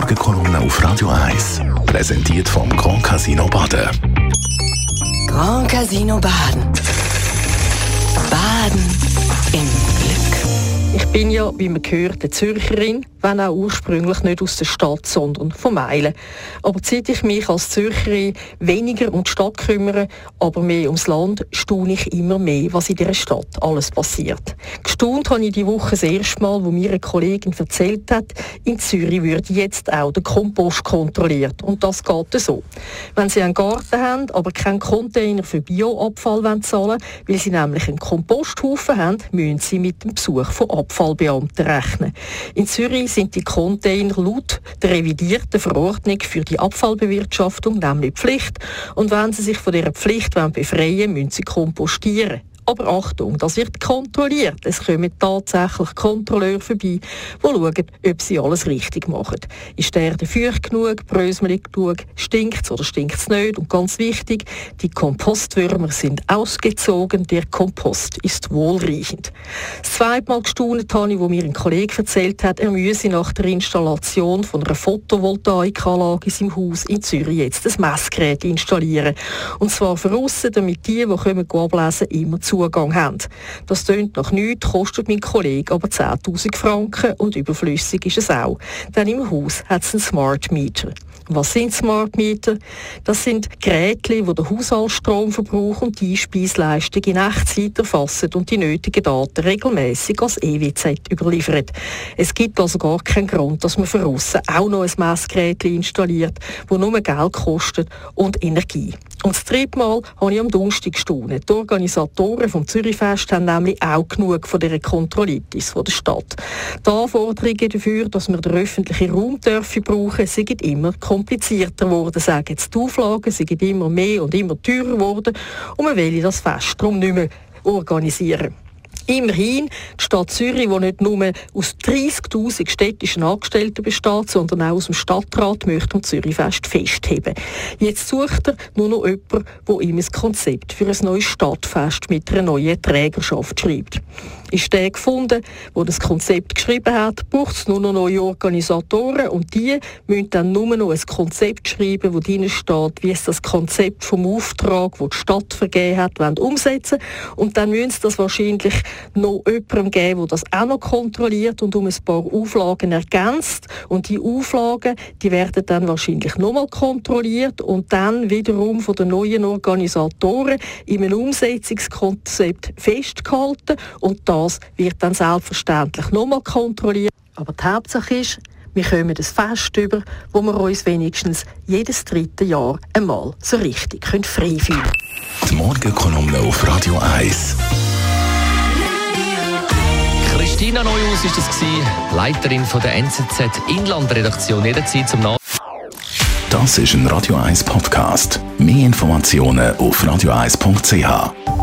Morgenkolumne auf Radio 1. Präsentiert vom Grand Casino Baden. Grand Casino Baden. Baden im Glück. Ich bin ja, wie man gehört, eine Zürcherin wenn auch ursprünglich nicht aus der Stadt, sondern von Meilen. Aber seit ich mich als Zürcherin weniger um die Stadt kümmere, aber mehr ums Land, staune ich immer mehr, was in dieser Stadt alles passiert. Gestaunt habe ich die Woche das erste Mal, wo mir eine Kollegin erzählt hat, in Zürich würde jetzt auch der Kompost kontrolliert. Und das geht so. Wenn Sie einen Garten haben, aber keinen Container für Bioabfall zahlen weil Sie nämlich einen Komposthaufen haben, müssen Sie mit dem Besuch von Abfallbeamten rechnen. In Zürich sind die Container laut der revidierten Verordnung für die Abfallbewirtschaftung nämlich Pflicht. Und wenn Sie sich von dieser Pflicht befreien wollen, müssen Sie kompostieren. Aber Achtung, das wird kontrolliert. Es kommen tatsächlich Kontrolleure vorbei, die schauen, ob sie alles richtig machen. Ist der Erde feucht genug, brösmelig genug, stinkt es oder stinkt es nicht? Und ganz wichtig, die Kompostwürmer sind ausgezogen, der Kompost ist wohlriechend. Das zweite Mal gestaunt habe ich, wo mir ein Kollege erzählt hat, er müsse nach der Installation von einer Photovoltaikanlage in seinem Haus in Zürich jetzt ein Messgerät installieren. Und zwar für damit die, die kommen ablesen, immer zu Zugang haben. Das tönt nach nichts, kostet mein Kollege aber 10'000 Franken und überflüssig ist es auch. Denn im Haus hat es einen Smart Meter. Was sind Smart Meter? Das sind Geräte, die den Haushaltsstromverbrauch und die Einspeisleistung in Echtzeit erfassen und die nötigen Daten regelmäßig als EWZ überliefern. Es gibt also gar keinen Grund, dass man für aussen auch noch ein Messgerät installiert, das nur Geld kostet und Energie. Und das dritte Mal habe ich am Donnerstag gestaunt. Die Organisatoren vom Zürichfest haben nämlich auch genug von dieser Kontrollitis von der Stadt. Die Anforderungen dafür, dass wir den öffentlichen Raum dürfen brauchen, sind immer komplizierter geworden, sagen jetzt die Auflagen, sind immer mehr und immer teurer geworden und man will das Fest darum nicht mehr organisieren. Immerhin, die Stadt Zürich, die nicht nur aus 30'000 städtischen Angestellten besteht, sondern auch aus dem Stadtrat, möchte am Zürichfest festheben. Jetzt sucht er nur noch jemanden, der ihm ein Konzept für ein neues Stadtfest mit einer neuen Trägerschaft schreibt. Ist der gefunden, der das Konzept geschrieben hat, braucht es nur noch neue Organisatoren und die müssen dann nur noch ein Konzept schreiben, wo drin steht, wie es das Konzept vom Auftrag, das die Stadt vergeben hat, wollen umsetzen und dann müssen sie das wahrscheinlich noch jemandem geben, der das auch noch kontrolliert und um ein paar Auflagen ergänzt. Und die Auflagen, die werden dann wahrscheinlich nochmal kontrolliert und dann wiederum von den neuen Organisatoren in einem Umsetzungskonzept festgehalten. Und das wird dann selbstverständlich nochmal kontrolliert. Aber die Hauptsache ist, wir kommen das Fest über, wo wir uns wenigstens jedes dritte Jahr einmal so richtig frei fühlen können. Die Morgenkolumne auf Radio 1. Christina Neuhaus ist das gewesen, Leiterin von der NZZ Inlandredaktion. Jederzeit zum Nach. Das ist ein Radio 1 Podcast. Mehr Informationen auf radio1.ch.